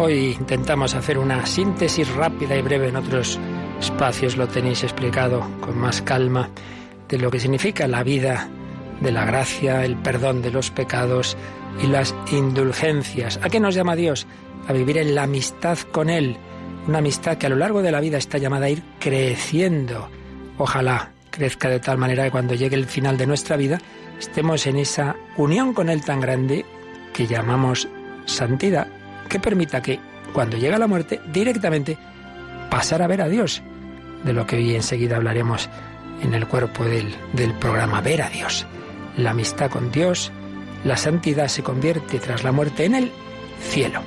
Hoy intentamos hacer una síntesis rápida y breve en otros espacios, lo tenéis explicado con más calma, de lo que significa la vida de la gracia, el perdón de los pecados y las indulgencias. ¿A qué nos llama Dios? A vivir en la amistad con Él, una amistad que a lo largo de la vida está llamada a ir creciendo. Ojalá crezca de tal manera que cuando llegue el final de nuestra vida estemos en esa unión con Él tan grande que llamamos santidad que permita que cuando llega la muerte directamente pasar a ver a Dios, de lo que hoy enseguida hablaremos en el cuerpo del, del programa, ver a Dios. La amistad con Dios, la santidad se convierte tras la muerte en el cielo.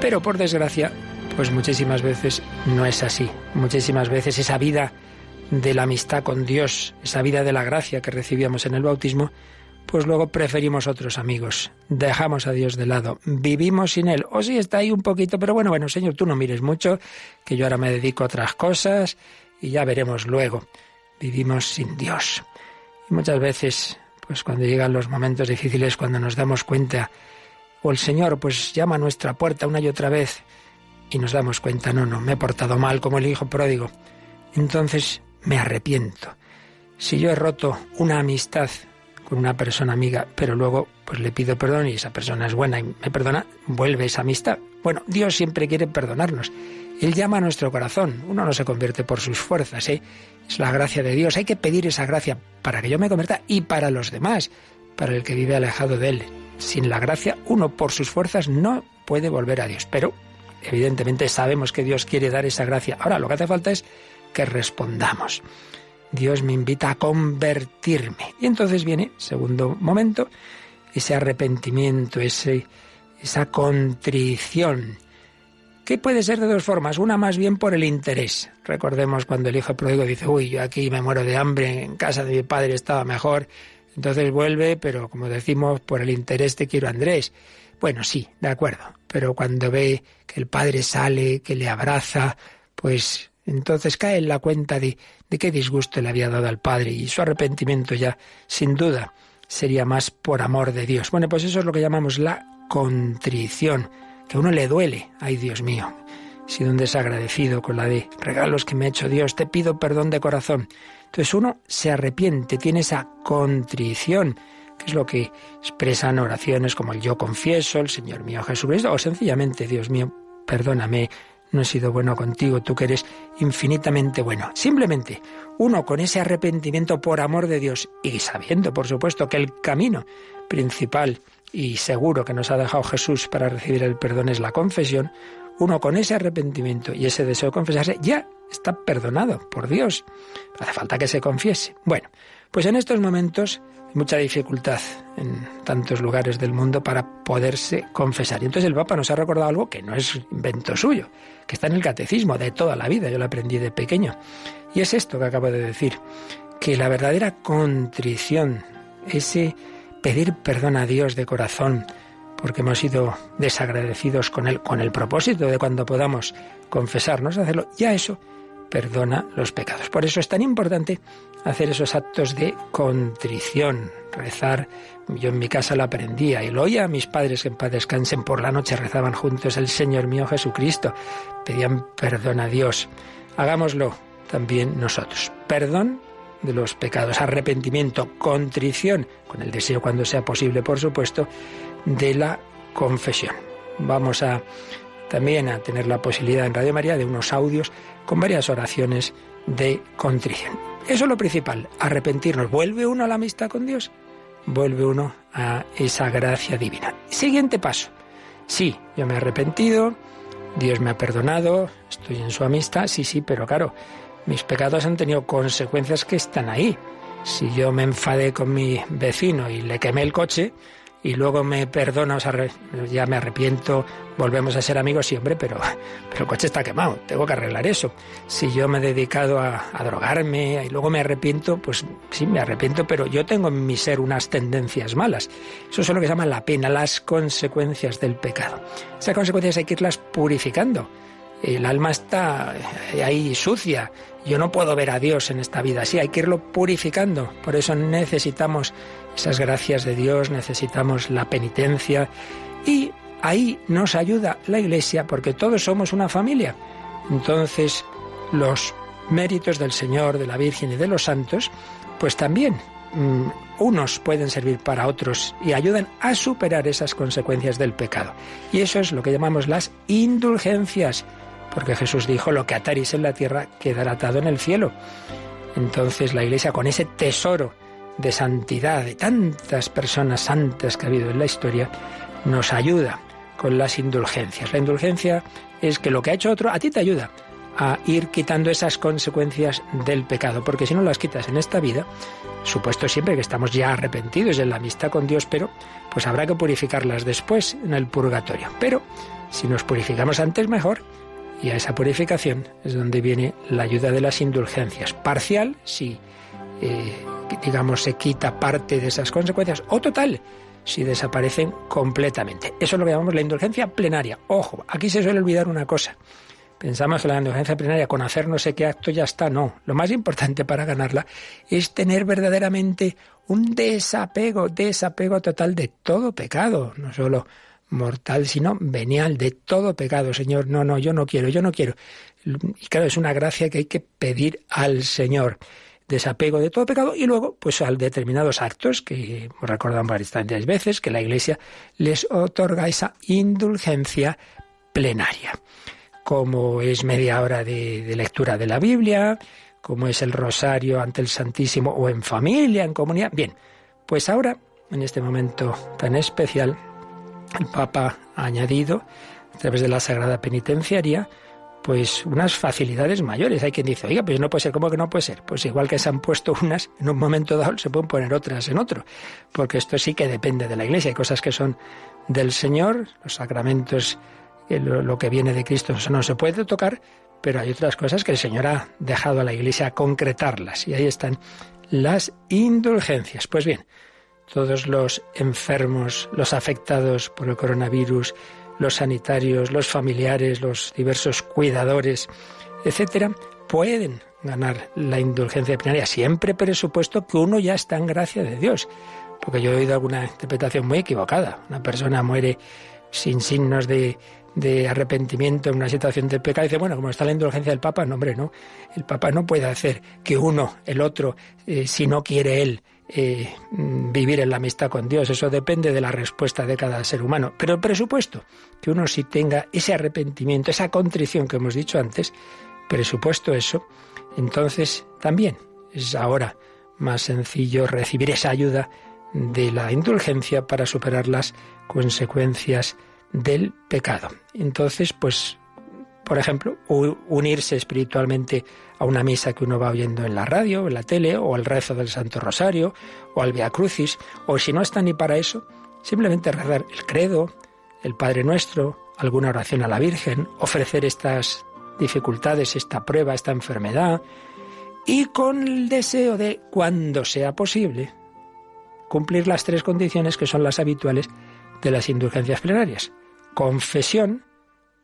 Pero por desgracia, pues muchísimas veces no es así. Muchísimas veces esa vida de la amistad con Dios, esa vida de la gracia que recibíamos en el bautismo, pues luego preferimos otros amigos. Dejamos a Dios de lado. Vivimos sin Él. O sí está ahí un poquito, pero bueno, bueno, Señor, tú no mires mucho, que yo ahora me dedico a otras cosas y ya veremos luego. Vivimos sin Dios. Y muchas veces, pues cuando llegan los momentos difíciles, cuando nos damos cuenta, o el Señor pues llama a nuestra puerta una y otra vez y nos damos cuenta, no, no, me he portado mal como el hijo pródigo. Entonces me arrepiento. Si yo he roto una amistad con una persona amiga, pero luego pues le pido perdón y esa persona es buena y me perdona, vuelve esa amistad. Bueno, Dios siempre quiere perdonarnos. Él llama a nuestro corazón. Uno no se convierte por sus fuerzas, ¿eh? Es la gracia de Dios. Hay que pedir esa gracia para que yo me convierta y para los demás, para el que vive alejado de Él. Sin la gracia, uno por sus fuerzas no puede volver a Dios. Pero, evidentemente, sabemos que Dios quiere dar esa gracia. Ahora, lo que hace falta es que respondamos. Dios me invita a convertirme. Y entonces viene, segundo momento, ese arrepentimiento, ese, esa contrición, que puede ser de dos formas. Una más bien por el interés. Recordemos cuando el hijo pródigo dice, uy, yo aquí me muero de hambre, en casa de mi padre estaba mejor. Entonces vuelve, pero como decimos, por el interés te quiero Andrés. Bueno, sí, de acuerdo. Pero cuando ve que el padre sale, que le abraza, pues entonces cae en la cuenta de, de qué disgusto le había dado al Padre y su arrepentimiento ya, sin duda, sería más por amor de Dios. Bueno, pues eso es lo que llamamos la contrición, que a uno le duele. Ay, Dios mío, he sido un desagradecido con la de regalos que me ha hecho Dios, te pido perdón de corazón. Entonces uno se arrepiente, tiene esa contrición, que es lo que expresan oraciones como el yo confieso, el Señor mío Jesucristo, o sencillamente, Dios mío, perdóname, no he sido bueno contigo, tú que eres infinitamente bueno. Simplemente uno con ese arrepentimiento por amor de Dios y sabiendo, por supuesto, que el camino principal y seguro que nos ha dejado Jesús para recibir el perdón es la confesión, uno con ese arrepentimiento y ese deseo de confesarse ya está perdonado por Dios. hace falta que se confiese. Bueno, pues en estos momentos mucha dificultad en tantos lugares del mundo para poderse confesar. Y entonces el Papa nos ha recordado algo que no es invento suyo, que está en el catecismo de toda la vida, yo lo aprendí de pequeño. Y es esto que acabo de decir, que la verdadera contrición, ese pedir perdón a Dios de corazón, porque hemos sido desagradecidos con Él, con el propósito de cuando podamos confesarnos, hacerlo, ya eso perdona los pecados. Por eso es tan importante hacer esos actos de contrición, rezar. Yo en mi casa lo aprendía y lo oía a mis padres que en paz descansen por la noche, rezaban juntos el Señor mío Jesucristo, pedían perdón a Dios. Hagámoslo también nosotros. Perdón de los pecados, arrepentimiento, contrición, con el deseo cuando sea posible, por supuesto, de la confesión. Vamos a también a tener la posibilidad en Radio María de unos audios con varias oraciones de contrición. Eso es lo principal, arrepentirnos. ¿Vuelve uno a la amistad con Dios? Vuelve uno a esa gracia divina. Siguiente paso. Sí, yo me he arrepentido, Dios me ha perdonado, estoy en su amistad, sí, sí, pero claro, mis pecados han tenido consecuencias que están ahí. Si yo me enfadé con mi vecino y le quemé el coche, y luego me perdona, o sea, ya me arrepiento, volvemos a ser amigos, siempre, pero, pero el coche está quemado, tengo que arreglar eso. Si yo me he dedicado a, a, drogarme y luego me arrepiento, pues sí, me arrepiento, pero yo tengo en mi ser unas tendencias malas. Eso es lo que se llama la pena, las consecuencias del pecado. Esas consecuencias hay que irlas purificando. El alma está ahí sucia. Yo no puedo ver a Dios en esta vida. Sí, hay que irlo purificando. Por eso necesitamos esas gracias de Dios, necesitamos la penitencia y ahí nos ayuda la Iglesia porque todos somos una familia. Entonces, los méritos del Señor, de la Virgen y de los santos, pues también mm, unos pueden servir para otros y ayudan a superar esas consecuencias del pecado. Y eso es lo que llamamos las indulgencias, porque Jesús dijo, lo que ataréis en la tierra quedará atado en el cielo. Entonces la Iglesia con ese tesoro de santidad de tantas personas santas que ha habido en la historia, nos ayuda con las indulgencias. La indulgencia es que lo que ha hecho otro a ti te ayuda a ir quitando esas consecuencias del pecado, porque si no las quitas en esta vida, supuesto siempre que estamos ya arrepentidos en la amistad con Dios, pero pues habrá que purificarlas después en el purgatorio. Pero si nos purificamos antes mejor, y a esa purificación es donde viene la ayuda de las indulgencias. Parcial, si eh, digamos se quita parte de esas consecuencias, o total, si desaparecen completamente. Eso es lo que llamamos la indulgencia plenaria. Ojo, aquí se suele olvidar una cosa. Pensamos que la indulgencia plenaria con hacer no sé qué acto ya está. No, lo más importante para ganarla es tener verdaderamente un desapego, desapego total de todo pecado, no solo mortal, sino venial, de todo pecado. Señor, no, no, yo no quiero, yo no quiero. Y claro, es una gracia que hay que pedir al Señor desapego de todo pecado y luego pues al determinados actos que recordamos varias veces que la Iglesia les otorga esa indulgencia plenaria como es media hora de, de, lectura de la Biblia, como es el rosario ante el Santísimo o en familia, en comunidad. Bien, pues ahora, en este momento tan especial, el Papa ha añadido, a través de la Sagrada Penitenciaria, pues unas facilidades mayores. Hay quien dice, oiga, pues no puede ser, ¿cómo que no puede ser? Pues igual que se han puesto unas, en un momento dado se pueden poner otras en otro, porque esto sí que depende de la Iglesia. Hay cosas que son del Señor, los sacramentos, lo, lo que viene de Cristo, eso no se puede tocar, pero hay otras cosas que el Señor ha dejado a la Iglesia concretarlas, y ahí están las indulgencias. Pues bien, todos los enfermos, los afectados por el coronavirus, los sanitarios, los familiares, los diversos cuidadores, etcétera, pueden ganar la indulgencia plenaria, siempre presupuesto que uno ya está en gracia de Dios. Porque yo he oído alguna interpretación muy equivocada. Una persona muere sin signos de, de arrepentimiento en una situación de pecado, y dice, bueno, como está la indulgencia del Papa, no, hombre, no. El Papa no puede hacer que uno, el otro, eh, si no quiere él, eh, vivir en la amistad con Dios. Eso depende de la respuesta de cada ser humano. Pero el presupuesto, que uno sí tenga ese arrepentimiento, esa contrición que hemos dicho antes, presupuesto eso, entonces también es ahora más sencillo recibir esa ayuda de la indulgencia para superar las consecuencias del pecado. Entonces, pues por ejemplo, unirse espiritualmente a una misa que uno va oyendo en la radio, en la tele, o al rezo del Santo Rosario, o al Via Crucis, o si no está ni para eso, simplemente rezar el credo, el Padre Nuestro, alguna oración a la Virgen, ofrecer estas dificultades, esta prueba, esta enfermedad, y con el deseo de, cuando sea posible, cumplir las tres condiciones que son las habituales de las indulgencias plenarias. Confesión,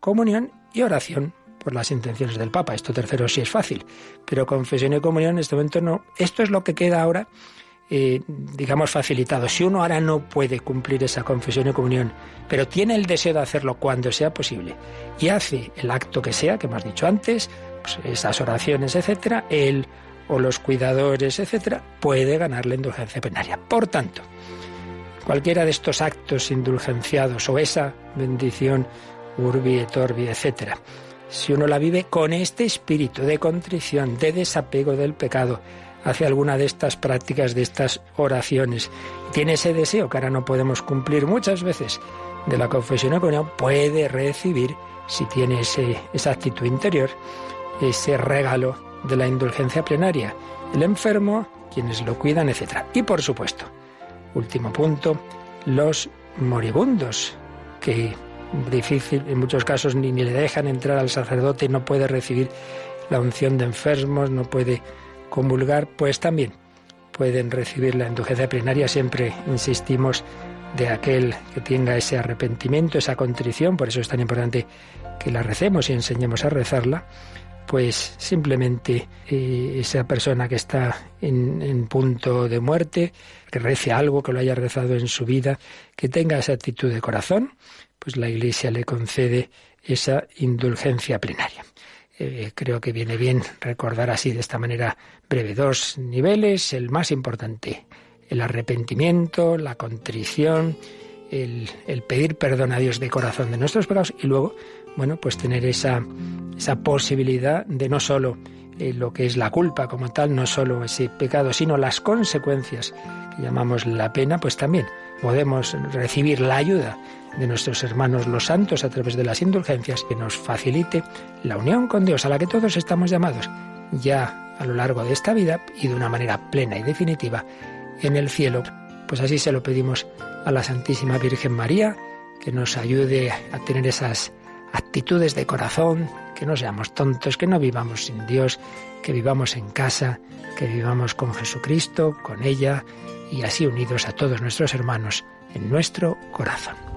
comunión y oración por las intenciones del Papa. Esto tercero sí es fácil, pero confesión y comunión en este momento no. Esto es lo que queda ahora, eh, digamos, facilitado. Si uno ahora no puede cumplir esa confesión y comunión, pero tiene el deseo de hacerlo cuando sea posible y hace el acto que sea, que hemos dicho antes, pues esas oraciones, etcétera, él o los cuidadores, etcétera, puede ganar la indulgencia plenaria. Por tanto, cualquiera de estos actos indulgenciados o esa bendición urbi et orbi, etc. Si uno la vive con este espíritu de contrición, de desapego del pecado, hace alguna de estas prácticas, de estas oraciones, tiene ese deseo que ahora no podemos cumplir muchas veces de la confesión comunión, puede recibir, si tiene ese, esa actitud interior, ese regalo de la indulgencia plenaria. El enfermo, quienes lo cuidan, etc. Y por supuesto, último punto, los moribundos, que difícil, en muchos casos ni, le dejan entrar al sacerdote no puede recibir la unción de enfermos, no puede comulgar, pues también pueden recibir la indulgencia plenaria. Siempre insistimos de aquel que tenga ese arrepentimiento, esa contrición, por eso es tan importante que la recemos y enseñemos a rezarla, pues simplemente eh, esa persona que está en, en, punto de muerte, que rece algo, que lo haya rezado en su vida, que tenga esa actitud de corazón, pues la Iglesia le concede esa indulgencia plenaria. Eh, creo que viene bien recordar así de esta manera breve dos niveles, el más importante, el arrepentimiento, la contrición, el, pedir perdón a Dios de corazón de nuestros pecados y luego, bueno, pues tener esa, esa posibilidad de no solo eh, lo que es la culpa como tal, no solo ese pecado, sino las consecuencias que llamamos la pena, pues también podemos recibir la ayuda de nuestros hermanos los santos a través de las indulgencias que nos facilite la unión con Dios a la que todos estamos llamados ya a lo largo de esta vida y de una manera plena y definitiva en el cielo. Pues así se lo pedimos a la Santísima Virgen María, que nos ayude a tener esas actitudes de corazón, que no seamos tontos, que no vivamos sin Dios, que vivamos en casa, que vivamos con Jesucristo, con ella, y así unidos a todos nuestros hermanos en nuestro corazón.